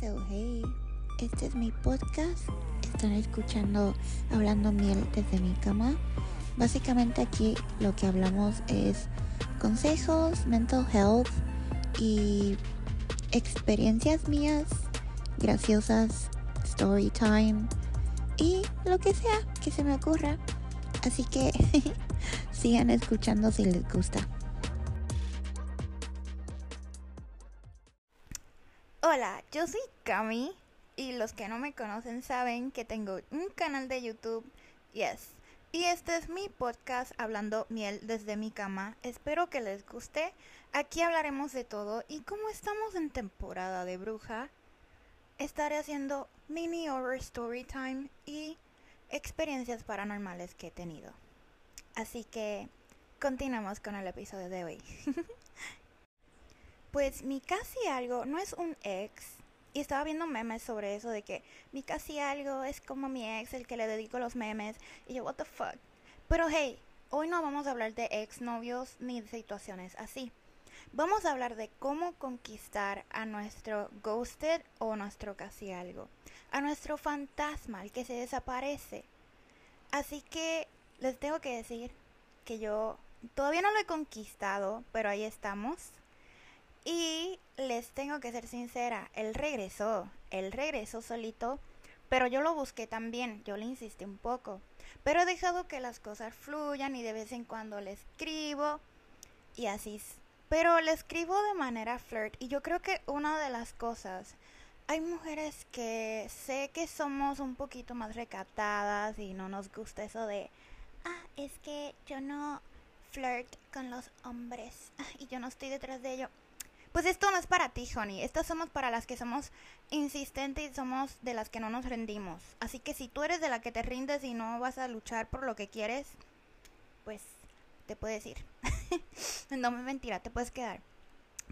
So, hey, este es mi podcast. Están escuchando Hablando Miel desde mi cama. Básicamente aquí lo que hablamos es consejos, mental health y experiencias mías graciosas, story time y lo que sea que se me ocurra. Así que sigan escuchando si les gusta. Hola, yo soy Cami y los que no me conocen saben que tengo un canal de YouTube, yes. Y este es mi podcast hablando miel desde mi cama. Espero que les guste. Aquí hablaremos de todo y como estamos en temporada de bruja, estaré haciendo mini horror story time y experiencias paranormales que he tenido. Así que continuamos con el episodio de hoy. pues mi casi algo no es un ex. Y estaba viendo memes sobre eso de que mi casi algo es como mi ex, el que le dedico los memes. Y yo, what the fuck. Pero hey, hoy no vamos a hablar de ex novios ni de situaciones así. Vamos a hablar de cómo conquistar a nuestro ghosted o nuestro casi algo. A nuestro fantasma, el que se desaparece. Así que les tengo que decir que yo todavía no lo he conquistado, pero ahí estamos. Y les tengo que ser sincera, él regresó, él regresó solito, pero yo lo busqué también, yo le insistí un poco. Pero he dejado que las cosas fluyan y de vez en cuando le escribo y así. Pero le escribo de manera flirt y yo creo que una de las cosas, hay mujeres que sé que somos un poquito más recatadas y no nos gusta eso de, ah, es que yo no flirt con los hombres y yo no estoy detrás de ello. Pues esto no es para ti, honey. Estas somos para las que somos insistentes y somos de las que no nos rendimos. Así que si tú eres de la que te rindes y no vas a luchar por lo que quieres, pues te puedes ir. no me mentira, te puedes quedar.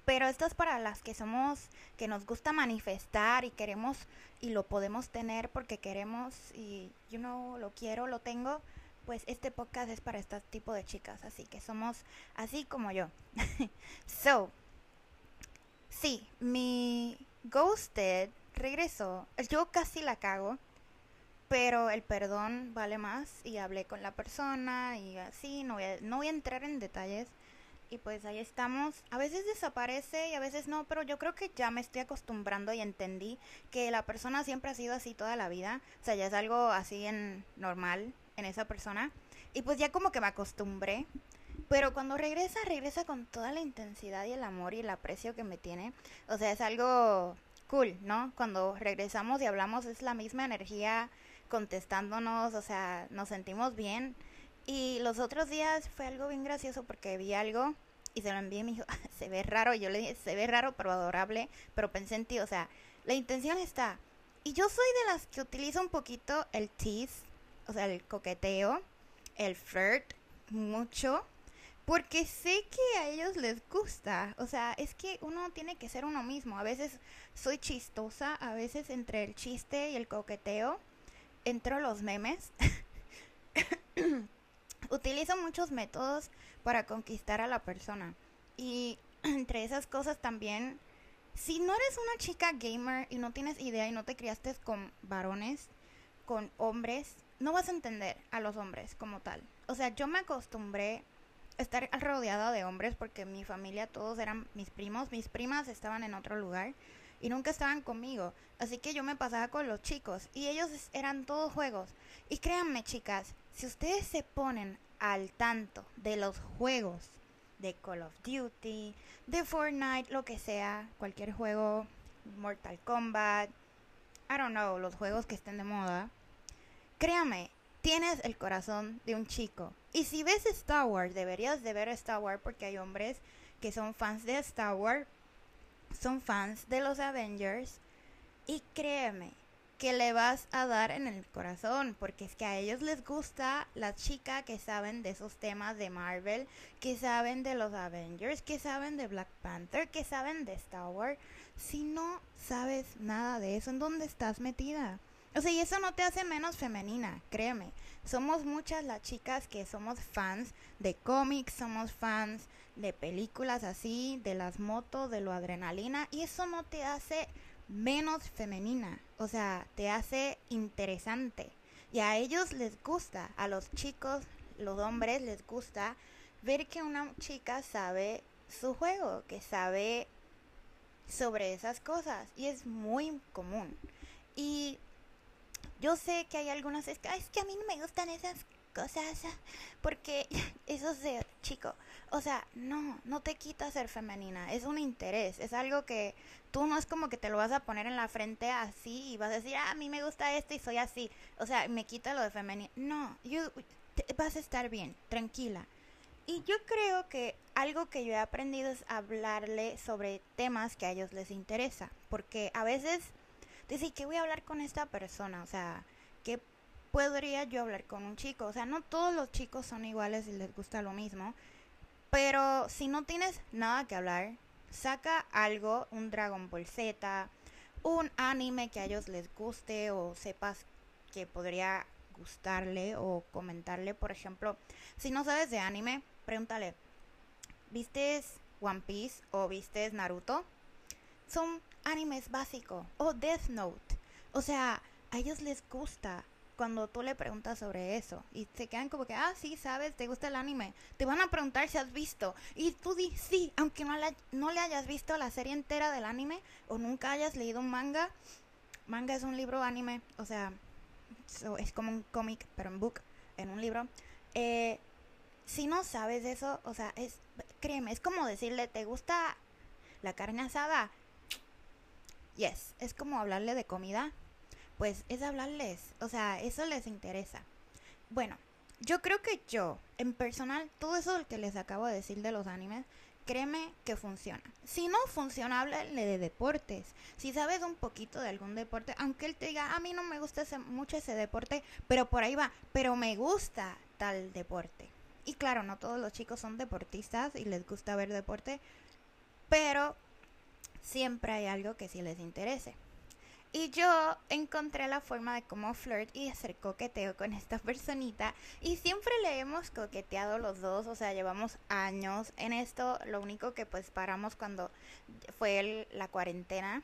Pero esto es para las que somos, que nos gusta manifestar y queremos y lo podemos tener porque queremos y yo no lo quiero, lo tengo. Pues este podcast es para este tipo de chicas, así que somos así como yo. so, Sí, mi Ghosted regresó. Yo casi la cago, pero el perdón vale más y hablé con la persona y así, no voy a, no voy a entrar en detalles. Y pues ahí estamos. A veces desaparece y a veces no, pero yo creo que ya me estoy acostumbrando y entendí que la persona siempre ha sido así toda la vida. O sea, ya es algo así en normal en esa persona. Y pues ya como que me acostumbré. Pero cuando regresa, regresa con toda la intensidad y el amor y el aprecio que me tiene. O sea, es algo cool, ¿no? Cuando regresamos y hablamos es la misma energía contestándonos, o sea, nos sentimos bien. Y los otros días fue algo bien gracioso porque vi algo y se lo envié y me dijo, se ve raro. Yo le dije, se ve raro pero adorable. Pero pensé en ti, o sea, la intención está. Y yo soy de las que utilizo un poquito el tease, o sea, el coqueteo, el flirt, mucho. Porque sé que a ellos les gusta. O sea, es que uno tiene que ser uno mismo. A veces soy chistosa, a veces entre el chiste y el coqueteo entro los memes. Utilizo muchos métodos para conquistar a la persona. Y entre esas cosas también, si no eres una chica gamer y no tienes idea y no te criaste con varones, con hombres, no vas a entender a los hombres como tal. O sea, yo me acostumbré estar rodeada de hombres porque mi familia todos eran mis primos, mis primas estaban en otro lugar y nunca estaban conmigo, así que yo me pasaba con los chicos y ellos eran todos juegos. Y créanme chicas, si ustedes se ponen al tanto de los juegos de Call of Duty, de Fortnite, lo que sea, cualquier juego, Mortal Kombat, I don't know, los juegos que estén de moda, créanme, tienes el corazón de un chico. Y si ves Star Wars, deberías de ver Star Wars porque hay hombres que son fans de Star Wars, son fans de los Avengers y créeme que le vas a dar en el corazón porque es que a ellos les gusta la chica que saben de esos temas de Marvel, que saben de los Avengers, que saben de Black Panther, que saben de Star Wars. Si no sabes nada de eso, ¿en dónde estás metida? O sea, y eso no te hace menos femenina, créeme. Somos muchas las chicas que somos fans de cómics, somos fans de películas así, de las motos, de lo adrenalina, y eso no te hace menos femenina, o sea, te hace interesante. Y a ellos les gusta, a los chicos, los hombres les gusta ver que una chica sabe su juego, que sabe sobre esas cosas. Y es muy común. Y yo sé que hay algunas, es que, a mí no me gustan esas cosas, porque eso es chico. O sea, no, no te quita ser femenina, es un interés, es algo que tú no es como que te lo vas a poner en la frente así y vas a decir, ah, a mí me gusta esto y soy así. O sea, me quita lo de femenina. No, vas a estar bien, tranquila. Y yo creo que algo que yo he aprendido es hablarle sobre temas que a ellos les interesa. Porque a veces, decir, ¿qué voy a hablar con esta persona? O sea, ¿qué podría yo hablar con un chico? O sea, no todos los chicos son iguales y les gusta lo mismo. Pero si no tienes nada que hablar, saca algo, un Dragon Ball Z, un anime que a ellos les guste o sepas que podría gustarle o comentarle, por ejemplo, si no sabes de anime, pregúntale, ¿vistes One Piece o vistes Naruto? Son animes básicos o Death Note. O sea, a ellos les gusta cuando tú le preguntas sobre eso y se quedan como que, ah, sí, sabes, te gusta el anime. Te van a preguntar si has visto. Y tú dices, sí, aunque no, no le hayas visto la serie entera del anime o nunca hayas leído un manga. Manga es un libro anime, o sea, es como un cómic, pero en book, en un libro. Eh, si no sabes eso, o sea, es, créeme, es como decirle, ¿te gusta la carne asada? Yes, es como hablarle de comida pues es hablarles, o sea, eso les interesa. Bueno, yo creo que yo, en personal, todo eso que les acabo de decir de los animes, créeme que funciona. Si no funciona, háblale de deportes. Si sabes un poquito de algún deporte, aunque él te diga, a mí no me gusta mucho ese deporte, pero por ahí va, pero me gusta tal deporte. Y claro, no todos los chicos son deportistas y les gusta ver deporte, pero siempre hay algo que sí les interese. Y yo encontré la forma de cómo flirt y hacer coqueteo con esta personita. Y siempre le hemos coqueteado los dos, o sea, llevamos años en esto. Lo único que pues paramos cuando fue la cuarentena.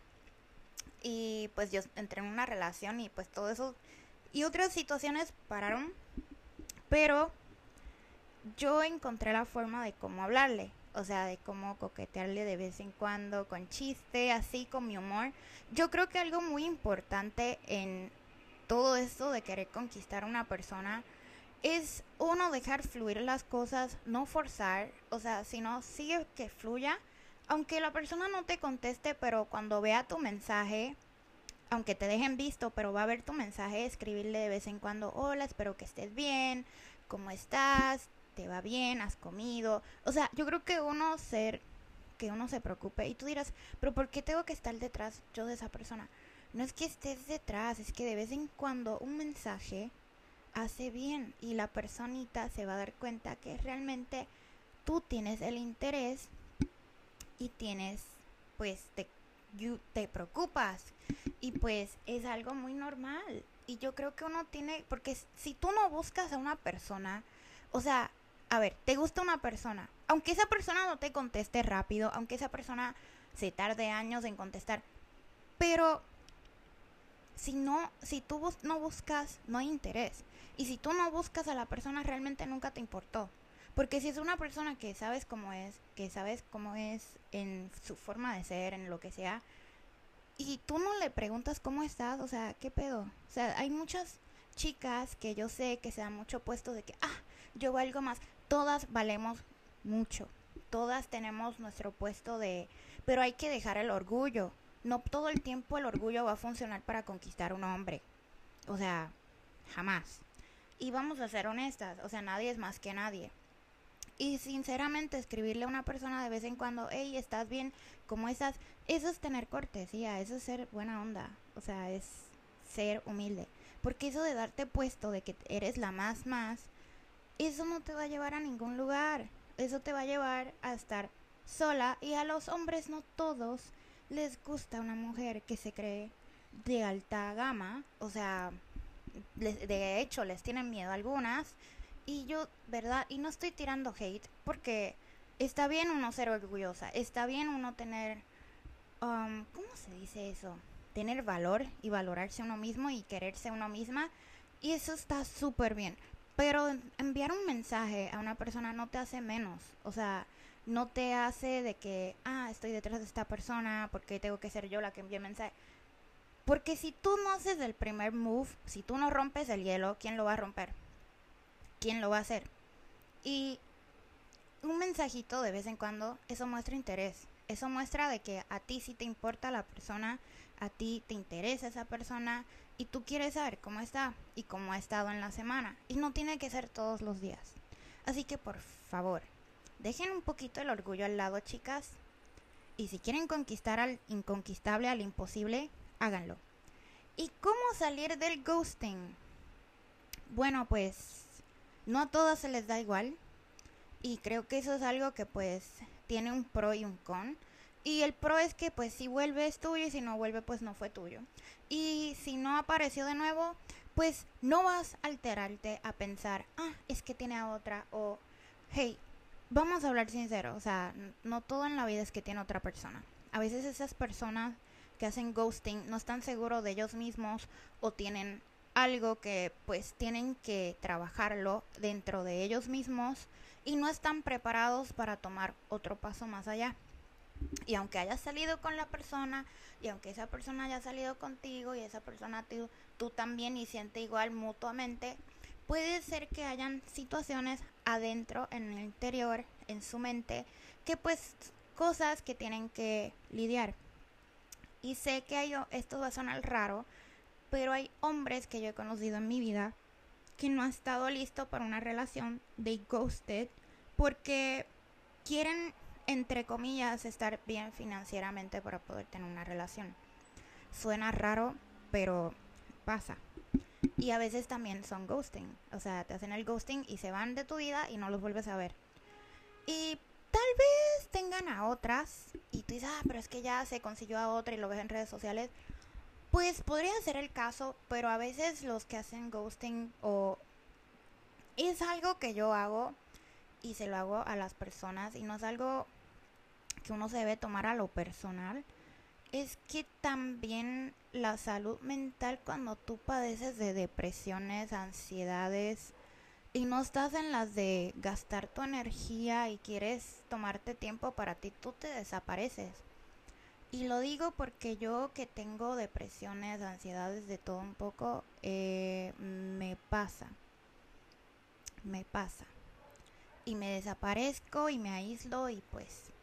Y pues yo entré en una relación y pues todo eso y otras situaciones pararon. Pero yo encontré la forma de cómo hablarle o sea, de cómo coquetearle de vez en cuando con chiste, así con mi humor. Yo creo que algo muy importante en todo esto de querer conquistar a una persona es uno dejar fluir las cosas, no forzar, o sea, sino sigue que fluya, aunque la persona no te conteste, pero cuando vea tu mensaje, aunque te dejen visto, pero va a ver tu mensaje, escribirle de vez en cuando, hola, espero que estés bien, ¿cómo estás? Te va bien, has comido. O sea, yo creo que uno ser, que uno se preocupe. Y tú dirás, pero ¿por qué tengo que estar detrás yo de esa persona? No es que estés detrás, es que de vez en cuando un mensaje hace bien y la personita se va a dar cuenta que realmente tú tienes el interés y tienes, pues, te, te preocupas. Y pues es algo muy normal. Y yo creo que uno tiene, porque si tú no buscas a una persona, o sea, a ver, te gusta una persona, aunque esa persona no te conteste rápido, aunque esa persona se tarde años en contestar, pero si no, si tú no buscas, no hay interés. Y si tú no buscas a la persona, realmente nunca te importó. Porque si es una persona que sabes cómo es, que sabes cómo es en su forma de ser, en lo que sea, y tú no le preguntas cómo estás, o sea, ¿qué pedo? O sea, hay muchas chicas que yo sé que se dan mucho puesto de que, ah, yo valgo más todas valemos mucho, todas tenemos nuestro puesto de... Pero hay que dejar el orgullo. No todo el tiempo el orgullo va a funcionar para conquistar un hombre. O sea, jamás. Y vamos a ser honestas, o sea, nadie es más que nadie. Y sinceramente escribirle a una persona de vez en cuando, hey, ¿estás bien? ¿Cómo estás? Eso es tener cortesía, eso es ser buena onda, o sea, es ser humilde. Porque eso de darte puesto de que eres la más más, eso no te va a llevar a ningún lugar. Eso te va a llevar a estar sola y a los hombres no todos les gusta una mujer que se cree de alta gama, o sea, de hecho les tienen miedo algunas y yo, ¿verdad? Y no estoy tirando hate porque está bien uno ser orgullosa, está bien uno tener, um, ¿cómo se dice eso? tener valor y valorarse uno mismo y quererse uno misma. Y eso está súper bien. Pero enviar un mensaje a una persona no te hace menos. O sea, no te hace de que, ah, estoy detrás de esta persona porque tengo que ser yo la que envíe mensaje. Porque si tú no haces el primer move, si tú no rompes el hielo, ¿quién lo va a romper? ¿Quién lo va a hacer? Y un mensajito de vez en cuando, eso muestra interés. Eso muestra de que a ti sí te importa la persona, a ti te interesa esa persona y tú quieres saber cómo está y cómo ha estado en la semana. Y no tiene que ser todos los días. Así que por favor, dejen un poquito el orgullo al lado, chicas. Y si quieren conquistar al inconquistable, al imposible, háganlo. ¿Y cómo salir del ghosting? Bueno, pues no a todas se les da igual. Y creo que eso es algo que pues tiene un pro y un con. Y el pro es que pues si vuelve es tuyo y si no vuelve pues no fue tuyo. Y si no apareció de nuevo, pues no vas a alterarte a pensar, ah, es que tiene a otra o, hey, vamos a hablar sincero, o sea, no todo en la vida es que tiene otra persona. A veces esas personas que hacen ghosting no están seguros de ellos mismos o tienen algo que pues tienen que trabajarlo dentro de ellos mismos y no están preparados para tomar otro paso más allá. Y aunque hayas salido con la persona y aunque esa persona haya salido contigo y esa persona tú, tú también y siente igual mutuamente, puede ser que hayan situaciones adentro, en el interior, en su mente, que pues cosas que tienen que lidiar. Y sé que hay, esto va a sonar raro, pero hay hombres que yo he conocido en mi vida que no han estado listos para una relación de ghosted porque quieren, entre comillas, estar bien financieramente para poder tener una relación. Suena raro, pero pasa. Y a veces también son ghosting. O sea, te hacen el ghosting y se van de tu vida y no los vuelves a ver. Y tal vez tengan a otras y tú dices, ah, pero es que ya se consiguió a otra y lo ves en redes sociales. Pues podría ser el caso, pero a veces los que hacen ghosting o es algo que yo hago y se lo hago a las personas y no es algo que uno se debe tomar a lo personal. Es que también la salud mental cuando tú padeces de depresiones, ansiedades, y no estás en las de gastar tu energía y quieres tomarte tiempo para ti, tú te desapareces. Y lo digo porque yo que tengo depresiones, ansiedades de todo un poco, eh, me pasa. Me pasa. Y me desaparezco y me aíslo y pues...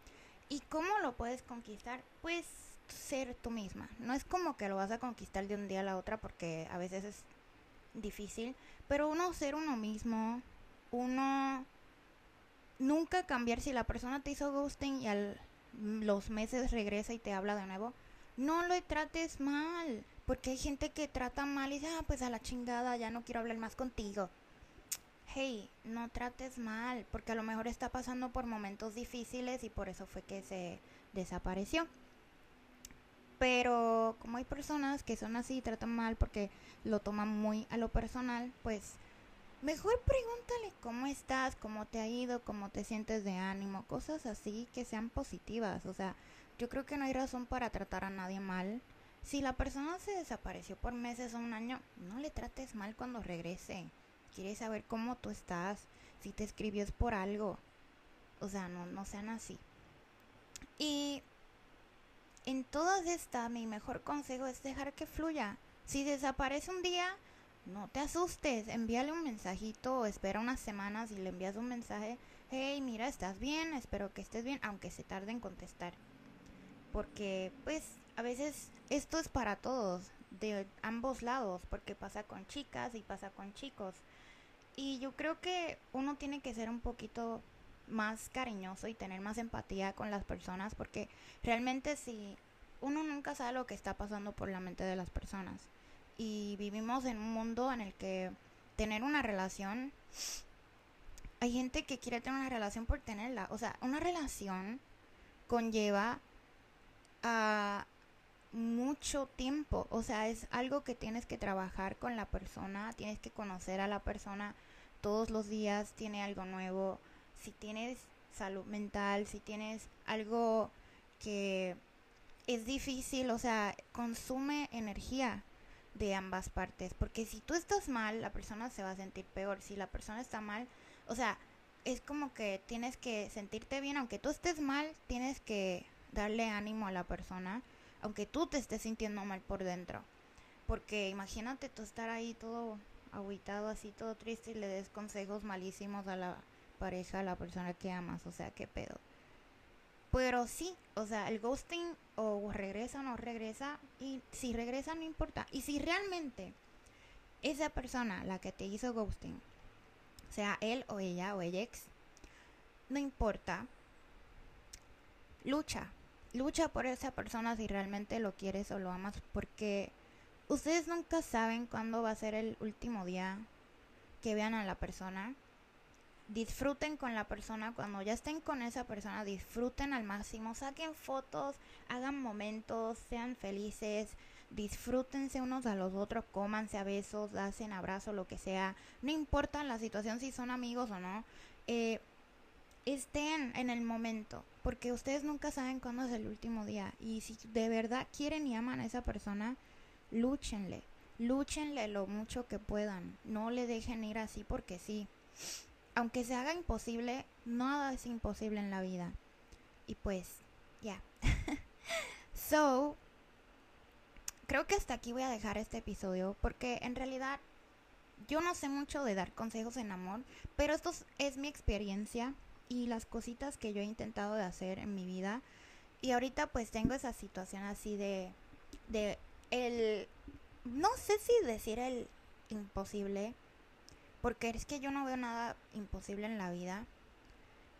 ¿Y cómo lo puedes conquistar? Pues ser tú misma. No es como que lo vas a conquistar de un día a la otra porque a veces es difícil, pero uno ser uno mismo, uno nunca cambiar si la persona te hizo ghosting y a los meses regresa y te habla de nuevo, no lo trates mal, porque hay gente que trata mal y dice, ah, pues a la chingada, ya no quiero hablar más contigo. Hey, no trates mal, porque a lo mejor está pasando por momentos difíciles y por eso fue que se desapareció. Pero como hay personas que son así y tratan mal porque lo toman muy a lo personal, pues mejor pregúntale cómo estás, cómo te ha ido, cómo te sientes de ánimo, cosas así que sean positivas. O sea, yo creo que no hay razón para tratar a nadie mal. Si la persona se desapareció por meses o un año, no le trates mal cuando regrese. Quiere saber cómo tú estás, si te escribió es por algo. O sea, no, no sean así. Y en todas estas, mi mejor consejo es dejar que fluya. Si desaparece un día, no te asustes, envíale un mensajito o espera unas semanas y le envías un mensaje, hey, mira, estás bien, espero que estés bien, aunque se tarde en contestar. Porque, pues, a veces esto es para todos, de ambos lados, porque pasa con chicas y pasa con chicos. Y yo creo que uno tiene que ser un poquito más cariñoso y tener más empatía con las personas porque realmente si uno nunca sabe lo que está pasando por la mente de las personas y vivimos en un mundo en el que tener una relación hay gente que quiere tener una relación por tenerla o sea una relación conlleva a mucho tiempo. O sea es algo que tienes que trabajar con la persona tienes que conocer a la persona todos los días tiene algo nuevo. Si tienes salud mental, si tienes algo que es difícil, o sea, consume energía de ambas partes, porque si tú estás mal, la persona se va a sentir peor, si la persona está mal, o sea, es como que tienes que sentirte bien, aunque tú estés mal, tienes que darle ánimo a la persona, aunque tú te estés sintiendo mal por dentro. Porque imagínate tú estar ahí todo aguitado, así todo triste y le des consejos malísimos a la pareja, a la persona que amas, o sea, qué pedo. Pero sí, o sea, el ghosting o regresa o no regresa, y si regresa no importa. Y si realmente esa persona, la que te hizo ghosting, sea él o ella o ella ex, no importa, lucha, lucha por esa persona si realmente lo quieres o lo amas, porque ustedes nunca saben cuándo va a ser el último día que vean a la persona. Disfruten con la persona, cuando ya estén con esa persona, disfruten al máximo, saquen fotos, hagan momentos, sean felices, disfrútense unos a los otros, cómanse a besos, hacen abrazos, lo que sea, no importa la situación si son amigos o no, eh, estén en el momento, porque ustedes nunca saben cuándo es el último día y si de verdad quieren y aman a esa persona, lúchenle, lúchenle lo mucho que puedan, no le dejen ir así porque sí. Aunque se haga imposible, nada es imposible en la vida. Y pues, ya. so, creo que hasta aquí voy a dejar este episodio porque en realidad yo no sé mucho de dar consejos en amor, pero esto es mi experiencia y las cositas que yo he intentado de hacer en mi vida. Y ahorita pues tengo esa situación así de, de el, no sé si decir el imposible, porque es que yo no veo nada imposible en la vida.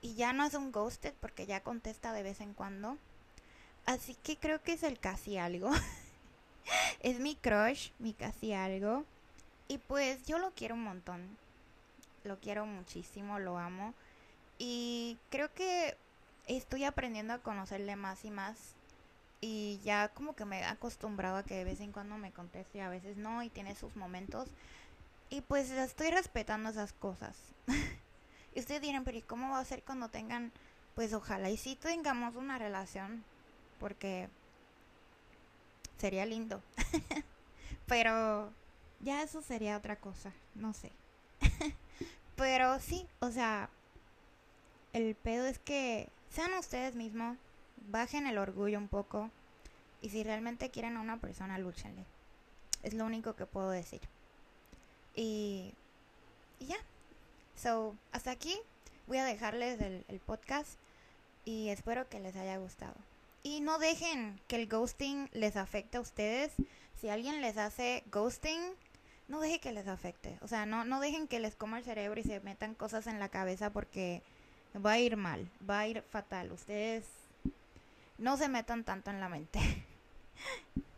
Y ya no es un ghosted porque ya contesta de vez en cuando. Así que creo que es el casi algo. es mi crush, mi casi algo. Y pues yo lo quiero un montón. Lo quiero muchísimo, lo amo. Y creo que estoy aprendiendo a conocerle más y más. Y ya como que me he acostumbrado a que de vez en cuando me conteste y a veces no. Y tiene sus momentos. Y pues estoy respetando esas cosas. y ustedes dirán, pero ¿y cómo va a ser cuando tengan? Pues ojalá y sí tengamos una relación. Porque sería lindo. Pero ya eso sería otra cosa, no sé. Pero sí, o sea, el pedo es que sean ustedes mismos, bajen el orgullo un poco y si realmente quieren a una persona, lúchenle. Es lo único que puedo decir. Y, y ya. So, hasta aquí voy a dejarles el, el podcast y espero que les haya gustado. Y no dejen que el ghosting les afecte a ustedes. Si alguien les hace ghosting, no dejen que les afecte. O sea, no, no dejen que les coma el cerebro y se metan cosas en la cabeza porque va a ir mal, va a ir fatal. Ustedes no se metan tanto en la mente.